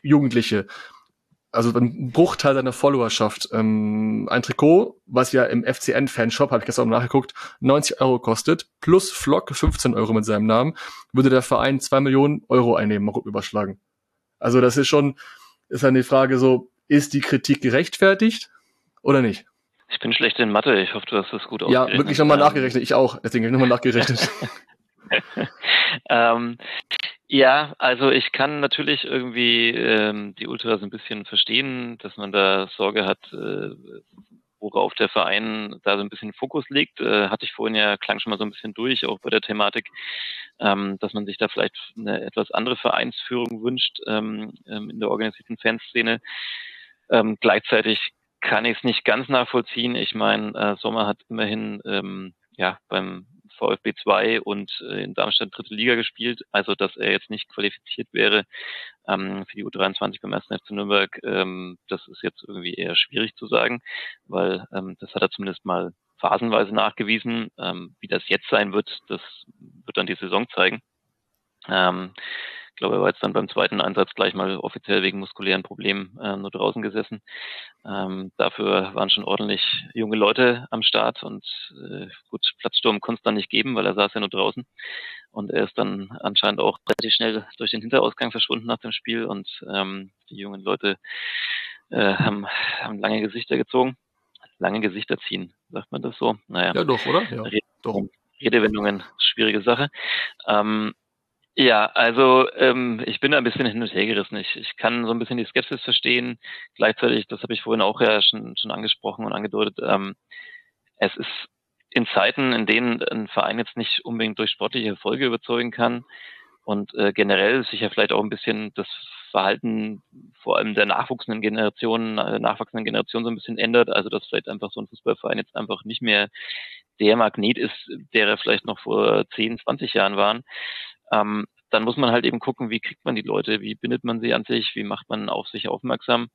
Jugendliche also ein Bruchteil seiner Followerschaft. Ähm, ein Trikot, was ja im FCN-Fanshop, habe ich gestern auch nachgeguckt, 90 Euro kostet, plus Flock 15 Euro mit seinem Namen, würde der Verein zwei Millionen Euro einnehmen, mal überschlagen. Also das ist schon, ist dann die Frage so, ist die Kritik gerechtfertigt oder nicht? Ich bin schlecht in Mathe, ich hoffe, du hast das gut Ja, wirklich nochmal nachgerechnet, ich auch, deswegen habe ich nochmal [LAUGHS] nachgerechnet. ähm, ja, also ich kann natürlich irgendwie ähm, die Ultras ein bisschen verstehen, dass man da Sorge hat, äh, worauf der Verein da so ein bisschen Fokus legt. Äh, hatte ich vorhin ja, klang schon mal so ein bisschen durch, auch bei der Thematik, ähm, dass man sich da vielleicht eine etwas andere Vereinsführung wünscht ähm, ähm, in der organisierten Fanszene. Ähm, gleichzeitig kann ich es nicht ganz nachvollziehen. Ich meine, äh, Sommer hat immerhin ähm, ja beim VfB 2 und äh, in Darmstadt dritte Liga gespielt, also dass er jetzt nicht qualifiziert wäre ähm, für die U23 beim 1. FC Nürnberg, ähm, das ist jetzt irgendwie eher schwierig zu sagen, weil ähm, das hat er zumindest mal phasenweise nachgewiesen. Ähm, wie das jetzt sein wird, das wird dann die Saison zeigen. Ähm, ich glaube, er war jetzt dann beim zweiten Einsatz gleich mal offiziell wegen muskulären Problemen äh, nur draußen gesessen. Ähm, dafür waren schon ordentlich junge Leute am Start und äh, gut, Platzsturm konnte es dann nicht geben, weil er saß ja nur draußen. Und er ist dann anscheinend auch relativ schnell durch den Hinterausgang verschwunden nach dem Spiel und ähm, die jungen Leute äh, haben, haben lange Gesichter gezogen. Lange Gesichter ziehen, sagt man das so? Naja. Ja, doch, oder? Ja, doch. Redewendungen, schwierige Sache. Ähm, ja, also ähm, ich bin da ein bisschen hin und her gerissen. Ich, ich kann so ein bisschen die Skepsis verstehen. Gleichzeitig, das habe ich vorhin auch ja schon, schon angesprochen und angedeutet, ähm, es ist in Zeiten, in denen ein Verein jetzt nicht unbedingt durch sportliche Erfolge überzeugen kann und äh, generell sich ja vielleicht auch ein bisschen das Verhalten vor allem der nachwuchsenden Generationen, äh, nachwachsenden Generationen so ein bisschen ändert. Also dass vielleicht einfach so ein Fußballverein jetzt einfach nicht mehr der Magnet ist, der er vielleicht noch vor 10, 20 Jahren waren ähm, dann muss man halt eben gucken, wie kriegt man die Leute, wie bindet man sie an sich, wie macht man auf sich aufmerksam.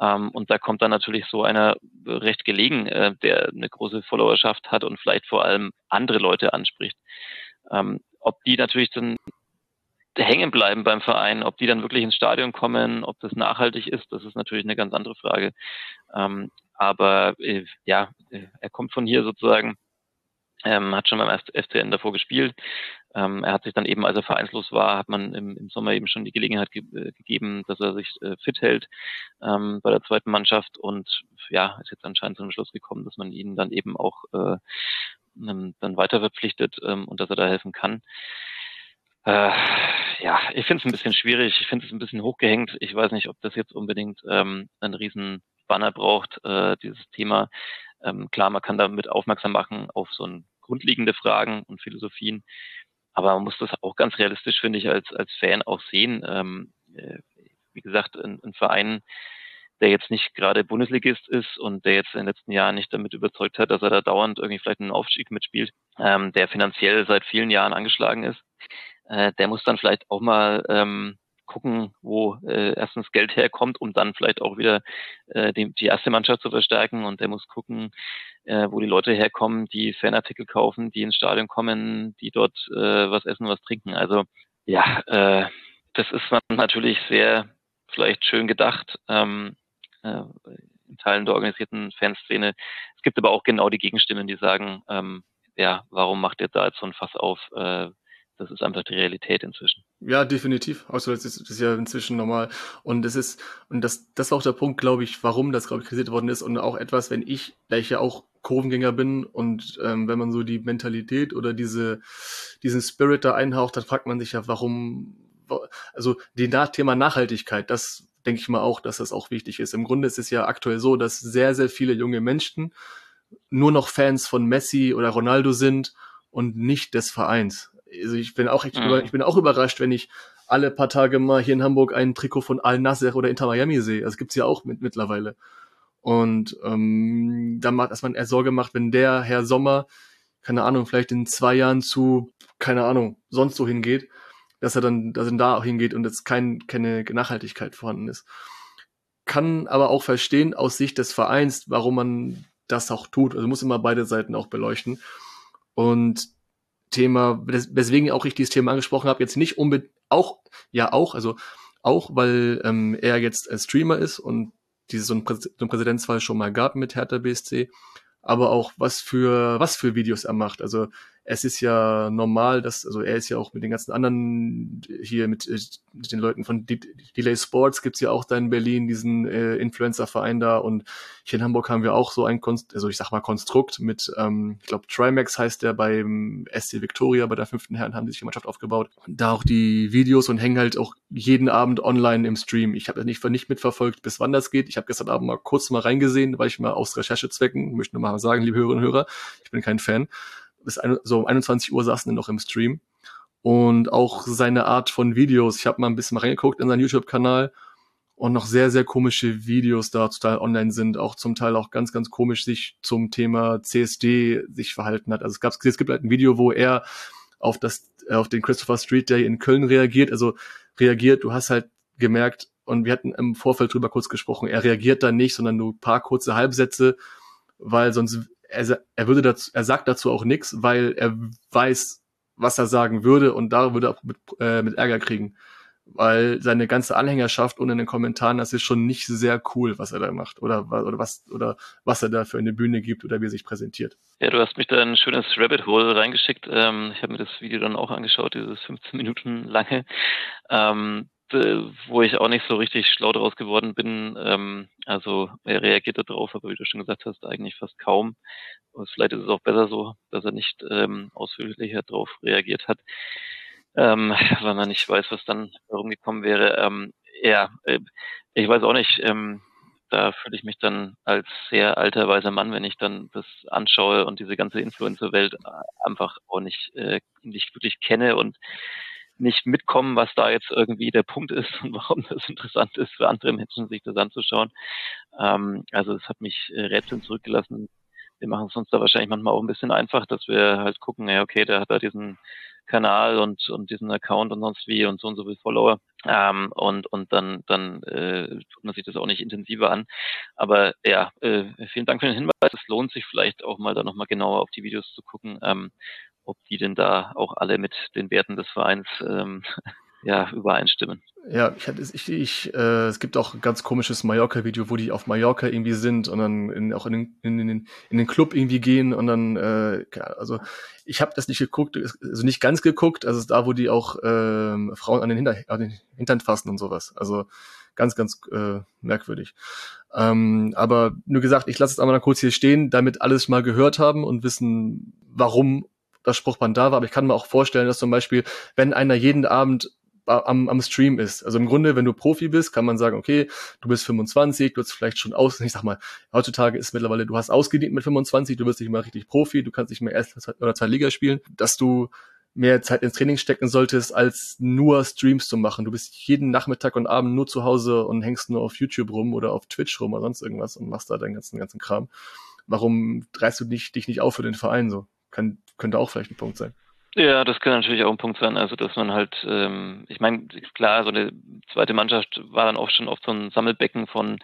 Ähm, und da kommt dann natürlich so einer recht gelegen, äh, der eine große Followerschaft hat und vielleicht vor allem andere Leute anspricht. Ähm, ob die natürlich dann hängen bleiben beim Verein, ob die dann wirklich ins Stadion kommen, ob das nachhaltig ist, das ist natürlich eine ganz andere Frage. Ähm, aber äh, ja, er kommt von hier sozusagen ähm, hat schon beim FCN davor gespielt. Ähm, er hat sich dann eben, als er vereinslos war, hat man im, im Sommer eben schon die Gelegenheit ge äh, gegeben, dass er sich äh, fit hält ähm, bei der zweiten Mannschaft und ja, ist jetzt anscheinend zu dem Schluss gekommen, dass man ihn dann eben auch äh, dann weiter verpflichtet ähm, und dass er da helfen kann. Äh, ja, ich finde es ein bisschen schwierig, ich finde es ein bisschen hochgehängt. Ich weiß nicht, ob das jetzt unbedingt ähm, einen riesen Banner braucht, äh, dieses Thema. Ähm, klar, man kann damit aufmerksam machen auf so ein grundlegende Fragen und Philosophien. Aber man muss das auch ganz realistisch, finde ich, als, als Fan auch sehen. Ähm, äh, wie gesagt, ein, ein Verein, der jetzt nicht gerade Bundesligist ist und der jetzt in den letzten Jahren nicht damit überzeugt hat, dass er da dauernd irgendwie vielleicht einen Aufstieg mitspielt, ähm, der finanziell seit vielen Jahren angeschlagen ist, äh, der muss dann vielleicht auch mal ähm, gucken, wo äh, erstens Geld herkommt, um dann vielleicht auch wieder äh, die, die erste Mannschaft zu verstärken und der muss gucken, äh, wo die Leute herkommen, die Fanartikel kaufen, die ins Stadion kommen, die dort äh, was essen, was trinken. Also ja, äh, das ist natürlich sehr vielleicht schön gedacht. Ähm, äh, in Teilen der organisierten Fanszene. Es gibt aber auch genau die Gegenstimmen, die sagen, ähm, ja, warum macht ihr da jetzt so ein Fass auf? Äh, das ist einfach die Realität inzwischen. Ja, definitiv. Also das ist, das ist ja inzwischen normal. Und das ist, und das, das war auch der Punkt, glaube ich, warum das, glaube ich, kritisiert worden ist. Und auch etwas, wenn ich, da ich ja auch Kurvengänger bin und ähm, wenn man so die Mentalität oder diese, diesen Spirit da einhaucht, dann fragt man sich ja, warum, also die Thema Nachhaltigkeit, das denke ich mal auch, dass das auch wichtig ist. Im Grunde ist es ja aktuell so, dass sehr, sehr viele junge Menschen nur noch Fans von Messi oder Ronaldo sind und nicht des Vereins. Also ich bin auch, ich, mhm. ich bin auch überrascht, wenn ich alle paar Tage mal hier in Hamburg ein Trikot von Al Nasser oder Inter Miami sehe. Das gibt's ja auch mit, mittlerweile. Und ähm, da macht, dass man eher Sorge macht, wenn der Herr Sommer, keine Ahnung, vielleicht in zwei Jahren zu, keine Ahnung, sonst so hingeht, dass er dann, dass er da auch hingeht und jetzt kein, keine Nachhaltigkeit vorhanden ist. Kann aber auch verstehen aus Sicht des Vereins, warum man das auch tut. Also muss immer beide Seiten auch beleuchten. Und Thema, weswegen auch ich dieses Thema angesprochen habe, jetzt nicht unbedingt, auch, ja auch, also auch, weil ähm, er jetzt ein Streamer ist und dieses so ein, Prä so ein Präsidentsfall schon mal gab mit Hertha BSC, aber auch was für was für Videos er macht. Also es ist ja normal, dass, also er ist ja auch mit den ganzen anderen hier mit, äh, mit den Leuten von De Delay Sports gibt's ja auch da in Berlin diesen äh, Influencer-Verein da und hier in Hamburg haben wir auch so ein Konst also ich sag mal Konstrukt mit, ähm, ich glaube Trimax heißt der beim SC Victoria, bei der fünften Herren haben die sich die Mannschaft aufgebaut. Da auch die Videos und hängen halt auch jeden Abend online im Stream. Ich habe das nicht, nicht mitverfolgt, bis wann das geht. Ich habe gestern Abend mal kurz mal reingesehen, weil ich mal aus Recherchezwecken, möchte nur mal sagen, liebe Hörerinnen und Hörer, ich bin kein Fan bis ein, so um 21 Uhr saßen wir noch im Stream. Und auch seine Art von Videos. Ich habe mal ein bisschen mal reingeguckt in seinen YouTube-Kanal und noch sehr, sehr komische Videos da total online sind, auch zum Teil auch ganz, ganz komisch sich zum Thema CSD sich verhalten hat. Also es, gab, es gibt halt ein Video, wo er auf das, auf den Christopher Street Day in Köln reagiert, also reagiert, du hast halt gemerkt, und wir hatten im Vorfeld drüber kurz gesprochen, er reagiert da nicht, sondern nur paar kurze Halbsätze, weil sonst er, er würde dazu, er sagt dazu auch nichts, weil er weiß, was er sagen würde und da würde er mit, äh, mit Ärger kriegen. Weil seine ganze Anhängerschaft und in den Kommentaren, das ist schon nicht sehr cool, was er da macht oder, oder was oder was er da für eine Bühne gibt oder wie er sich präsentiert. Ja, du hast mich da ein schönes Rabbit Hole reingeschickt. Ähm, ich habe mir das Video dann auch angeschaut, dieses 15 Minuten lange. Ähm, wo ich auch nicht so richtig schlau draus geworden bin. Ähm, also er reagiert darauf, aber wie du schon gesagt hast, eigentlich fast kaum. Und vielleicht ist es auch besser so, dass er nicht ähm, ausführlicher darauf reagiert hat, ähm, [LAUGHS] weil man nicht weiß, was dann herumgekommen wäre. Ähm, ja, äh, ich weiß auch nicht. Ähm, da fühle ich mich dann als sehr alter weiser Mann, wenn ich dann das anschaue und diese ganze Influencer-Welt einfach auch nicht, äh, nicht wirklich kenne und nicht mitkommen, was da jetzt irgendwie der Punkt ist [LAUGHS] und warum das interessant ist für andere Menschen, sich das anzuschauen. Ähm, also es hat mich äh, Rätseln zurückgelassen. Wir machen es uns da wahrscheinlich manchmal auch ein bisschen einfach, dass wir halt gucken, ja, okay, der hat da diesen Kanal und, und diesen Account und sonst wie und so und so viel Follower. Ähm, und, und dann, dann äh, tut man sich das auch nicht intensiver an. Aber ja, äh, vielen Dank für den Hinweis. Es lohnt sich vielleicht auch mal da nochmal genauer auf die Videos zu gucken. Ähm, ob die denn da auch alle mit den Werten des Vereins ähm, [LAUGHS] ja, übereinstimmen. Ja, ich, ich, ich äh, es gibt auch ein ganz komisches Mallorca-Video, wo die auf Mallorca irgendwie sind und dann in, auch in den, in, den, in den Club irgendwie gehen und dann, äh, also ich habe das nicht geguckt, also nicht ganz geguckt, also da, wo die auch äh, Frauen an den, Hinter, an den Hintern fassen und sowas. Also ganz, ganz äh, merkwürdig. Ähm, aber nur gesagt, ich lasse es einmal kurz hier stehen, damit alles mal gehört haben und wissen, warum das Spruchband da war, aber ich kann mir auch vorstellen, dass zum Beispiel, wenn einer jeden Abend am, am Stream ist. Also im Grunde, wenn du Profi bist, kann man sagen, okay, du bist 25, du hast vielleicht schon aus, [LAUGHS] ich sag mal, heutzutage ist mittlerweile, du hast ausgedient mit 25, du wirst nicht mal richtig Profi, du kannst nicht mehr erst oder zwei Liga spielen, dass du mehr Zeit ins Training stecken solltest, als nur Streams zu machen. Du bist jeden Nachmittag und Abend nur zu Hause und hängst nur auf YouTube rum oder auf Twitch rum oder sonst irgendwas und machst da deinen ganzen, ganzen Kram. Warum reißt du dich, dich nicht auf für den Verein so? Kann, könnte auch vielleicht ein Punkt sein. Ja, das kann natürlich auch ein Punkt sein. Also, dass man halt, ähm, ich meine, klar, so eine zweite Mannschaft war dann oft schon oft so ein Sammelbecken von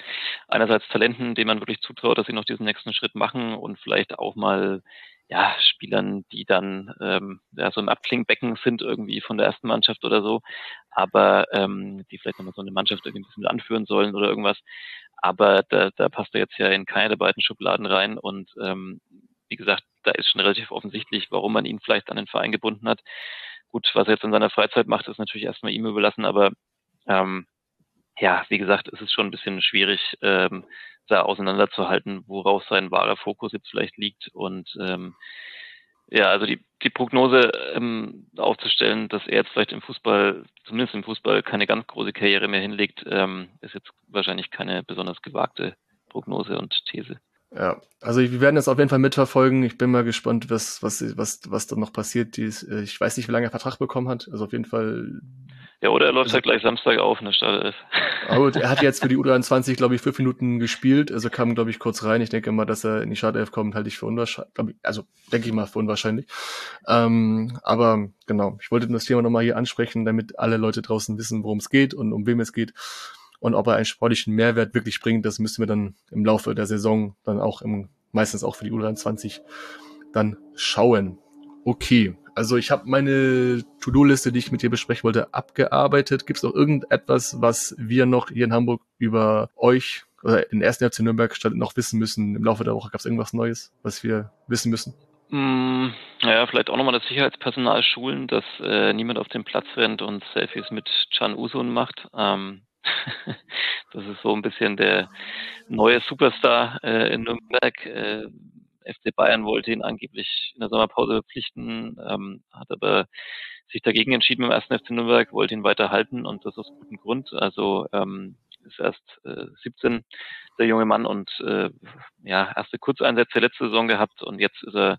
einerseits Talenten, denen man wirklich zutraut, dass sie noch diesen nächsten Schritt machen und vielleicht auch mal ja, Spielern, die dann ähm, ja, so im Abklingbecken sind irgendwie von der ersten Mannschaft oder so, aber ähm, die vielleicht nochmal so eine Mannschaft irgendwie ein bisschen anführen sollen oder irgendwas. Aber da, da passt er jetzt ja in keine der beiden Schubladen rein und ähm, wie gesagt, da ist schon relativ offensichtlich, warum man ihn vielleicht an den Verein gebunden hat. Gut, was er jetzt in seiner Freizeit macht, ist natürlich erstmal ihm überlassen, aber ähm, ja, wie gesagt, es ist schon ein bisschen schwierig, ähm, da auseinanderzuhalten, worauf sein wahrer Fokus jetzt vielleicht liegt. Und ähm, ja, also die, die Prognose ähm, aufzustellen, dass er jetzt vielleicht im Fußball, zumindest im Fußball, keine ganz große Karriere mehr hinlegt, ähm, ist jetzt wahrscheinlich keine besonders gewagte Prognose und These. Ja, also wir werden das auf jeden Fall mitverfolgen. Ich bin mal gespannt, was, was, was, was da noch passiert. Dies, äh, ich weiß nicht, wie lange er Vertrag bekommen hat. Also auf jeden Fall. Ja, oder er läuft also, halt gleich Samstag auf, ne Startelf. Aber [LAUGHS] er hat jetzt für die U23, glaube ich, fünf Minuten gespielt. Also kam, glaube ich, kurz rein. Ich denke mal, dass er in die Startelf kommt, halte ich für unwahrscheinlich. Also denke ich mal für unwahrscheinlich. Ähm, aber genau, ich wollte das Thema nochmal hier ansprechen, damit alle Leute draußen wissen, worum es geht und um wem es geht. Und ob er einen sportlichen Mehrwert wirklich bringt, das müssen wir dann im Laufe der Saison dann auch im, meistens auch für die U23 dann schauen. Okay, also ich habe meine To-Do-Liste, die ich mit dir besprechen wollte, abgearbeitet. Gibt es noch irgendetwas, was wir noch hier in Hamburg über euch oder in der ersten FC Nürnberg noch wissen müssen? Im Laufe der Woche gab es irgendwas Neues, was wir wissen müssen? Mm, naja, vielleicht auch nochmal das Sicherheitspersonal schulen, dass äh, niemand auf den Platz rennt und Selfies mit Chan Usun macht. Ähm, [LAUGHS] das ist so ein bisschen der neue Superstar äh, in Nürnberg. Äh, FC Bayern wollte ihn angeblich in der Sommerpause verpflichten, ähm, hat aber sich dagegen entschieden beim ersten FC Nürnberg, wollte ihn weiter halten und das aus gutem Grund. Also ähm, ist erst äh, 17 der junge Mann und äh, ja erste Kurzeinsätze letzte Saison gehabt und jetzt ist er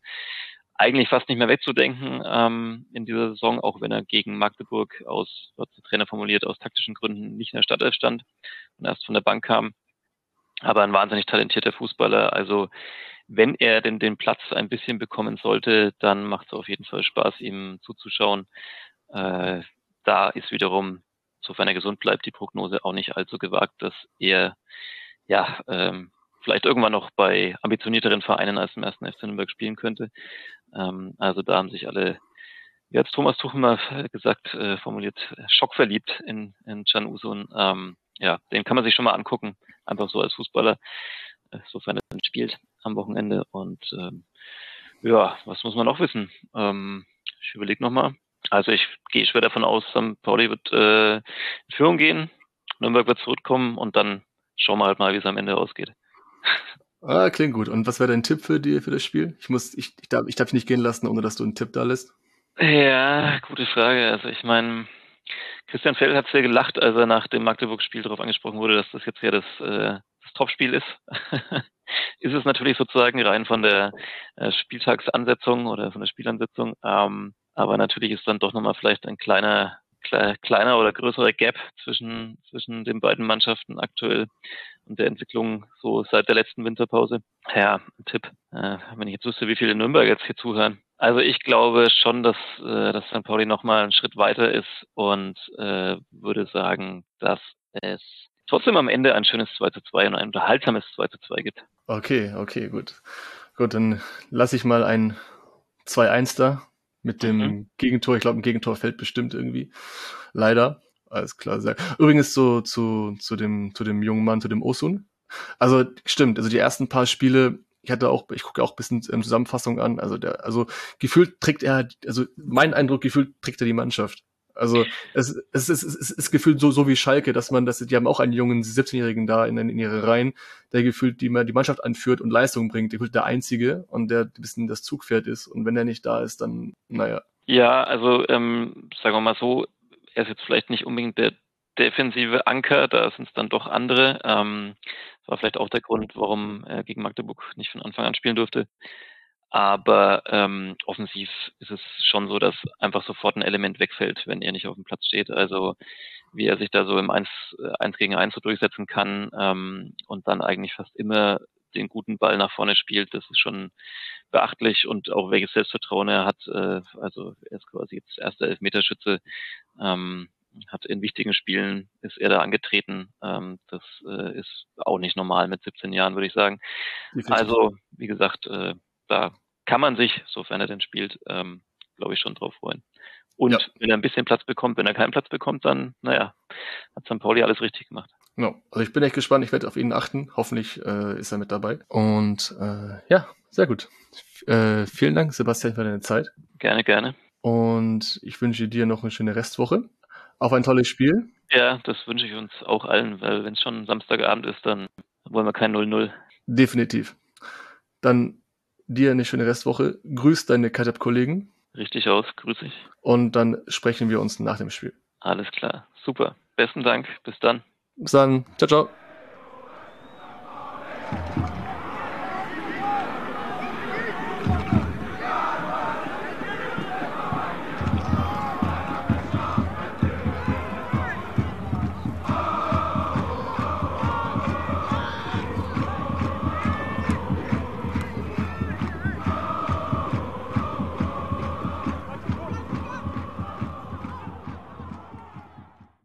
eigentlich fast nicht mehr wegzudenken ähm, in dieser Saison, auch wenn er gegen Magdeburg aus, was der Trainer formuliert, aus taktischen Gründen nicht in der Startelf stand und erst von der Bank kam. Aber ein wahnsinnig talentierter Fußballer. Also wenn er denn den Platz ein bisschen bekommen sollte, dann macht es auf jeden Fall Spaß, ihm zuzuschauen. Äh, da ist wiederum, sofern er gesund bleibt, die Prognose auch nicht allzu gewagt, dass er ja ähm, vielleicht irgendwann noch bei ambitionierteren Vereinen als im ersten FC Nürnberg spielen könnte. Ähm, also da haben sich alle, wie hat Thomas Tuchel gesagt, äh, formuliert, schockverliebt in, in Can Usun. Ähm, ja, den kann man sich schon mal angucken, einfach so als Fußballer, äh, sofern er dann spielt am Wochenende. Und ähm, ja, was muss man noch wissen? Ähm, ich überlege nochmal. Also ich gehe schwer davon aus, St. Pauli wird äh, in Führung gehen, Nürnberg wird zurückkommen und dann schauen wir halt mal, wie es am Ende ausgeht. Ah, klingt gut. Und was wäre dein Tipp für, die, für das Spiel? Ich muss, ich, ich darf, ich darf dich nicht gehen lassen, ohne dass du einen Tipp da lässt. Ja, gute Frage. Also ich meine, Christian Feld hat sehr gelacht, als er nach dem Magdeburg-Spiel darauf angesprochen wurde, dass das jetzt ja das, äh, das Topspiel ist. [LAUGHS] ist es natürlich sozusagen rein von der äh, Spieltagsansetzung oder von der Spielansetzung. Ähm, aber natürlich ist dann doch nochmal vielleicht ein kleiner, kleiner oder größerer Gap zwischen, zwischen den beiden Mannschaften aktuell und der Entwicklung so seit der letzten Winterpause. Ja, ein Tipp, äh, wenn ich jetzt wüsste, wie viele Nürnberg jetzt hier zuhören. Also ich glaube schon, dass, äh, dass St. Pauli nochmal einen Schritt weiter ist und äh, würde sagen, dass es trotzdem am Ende ein schönes 2 zu 2 und ein unterhaltsames 2 zu 2 gibt. Okay, okay, gut. Gut, dann lasse ich mal ein 2-1 da mit dem mhm. Gegentor. Ich glaube, ein Gegentor fällt bestimmt irgendwie. Leider. Alles klar, sehr. Übrigens so zu, zu dem, zu dem jungen Mann, zu dem Osun. Also, stimmt, also die ersten paar Spiele, ich hatte auch, ich gucke auch ein bisschen ähm, Zusammenfassung an, also der, also gefühlt trägt er, also mein Eindruck, gefühlt trägt er die Mannschaft. Also es, es, es, es, ist gefühlt so, so wie Schalke, dass man das, die haben auch einen jungen 17-Jährigen da in, in ihre Reihen, der gefühlt die, die Mannschaft anführt und Leistung bringt, der gefühlt der Einzige und der ein bisschen das Zugpferd ist. Und wenn er nicht da ist, dann, naja. Ja, also ähm, sagen wir mal so, er ist jetzt vielleicht nicht unbedingt der defensive Anker, da sind es dann doch andere. Ähm, das war vielleicht auch der Grund, warum er gegen Magdeburg nicht von Anfang an spielen durfte. Aber ähm, offensiv ist es schon so, dass einfach sofort ein Element wegfällt, wenn er nicht auf dem Platz steht. Also wie er sich da so im 1, 1 äh, gegen 1 so durchsetzen kann ähm, und dann eigentlich fast immer den guten Ball nach vorne spielt. Das ist schon beachtlich und auch welches Selbstvertrauen er hat. Äh, also er ist quasi jetzt erster Elfmeterschütze. Ähm, hat in wichtigen Spielen ist er da angetreten. Ähm, das äh, ist auch nicht normal mit 17 Jahren, würde ich sagen. Also, wie gesagt, äh, da kann man sich, sofern er denn spielt, ähm, glaube ich, schon drauf freuen. Und ja. wenn er ein bisschen Platz bekommt, wenn er keinen Platz bekommt, dann, naja, hat St. Pauli alles richtig gemacht. Ja, also ich bin echt gespannt, ich werde auf ihn achten. Hoffentlich äh, ist er mit dabei. Und äh, ja, sehr gut. Äh, vielen Dank, Sebastian, für deine Zeit. Gerne, gerne. Und ich wünsche dir noch eine schöne Restwoche. Auf ein tolles Spiel. Ja, das wünsche ich uns auch allen, weil wenn es schon Samstagabend ist, dann wollen wir kein 0-0. Definitiv. Dann dir eine schöne Restwoche. Grüß deine Katep-Kollegen. Richtig aus, grüß ich. Und dann sprechen wir uns nach dem Spiel. Alles klar, super. Besten Dank, bis dann. Bis dann. Ciao, ciao.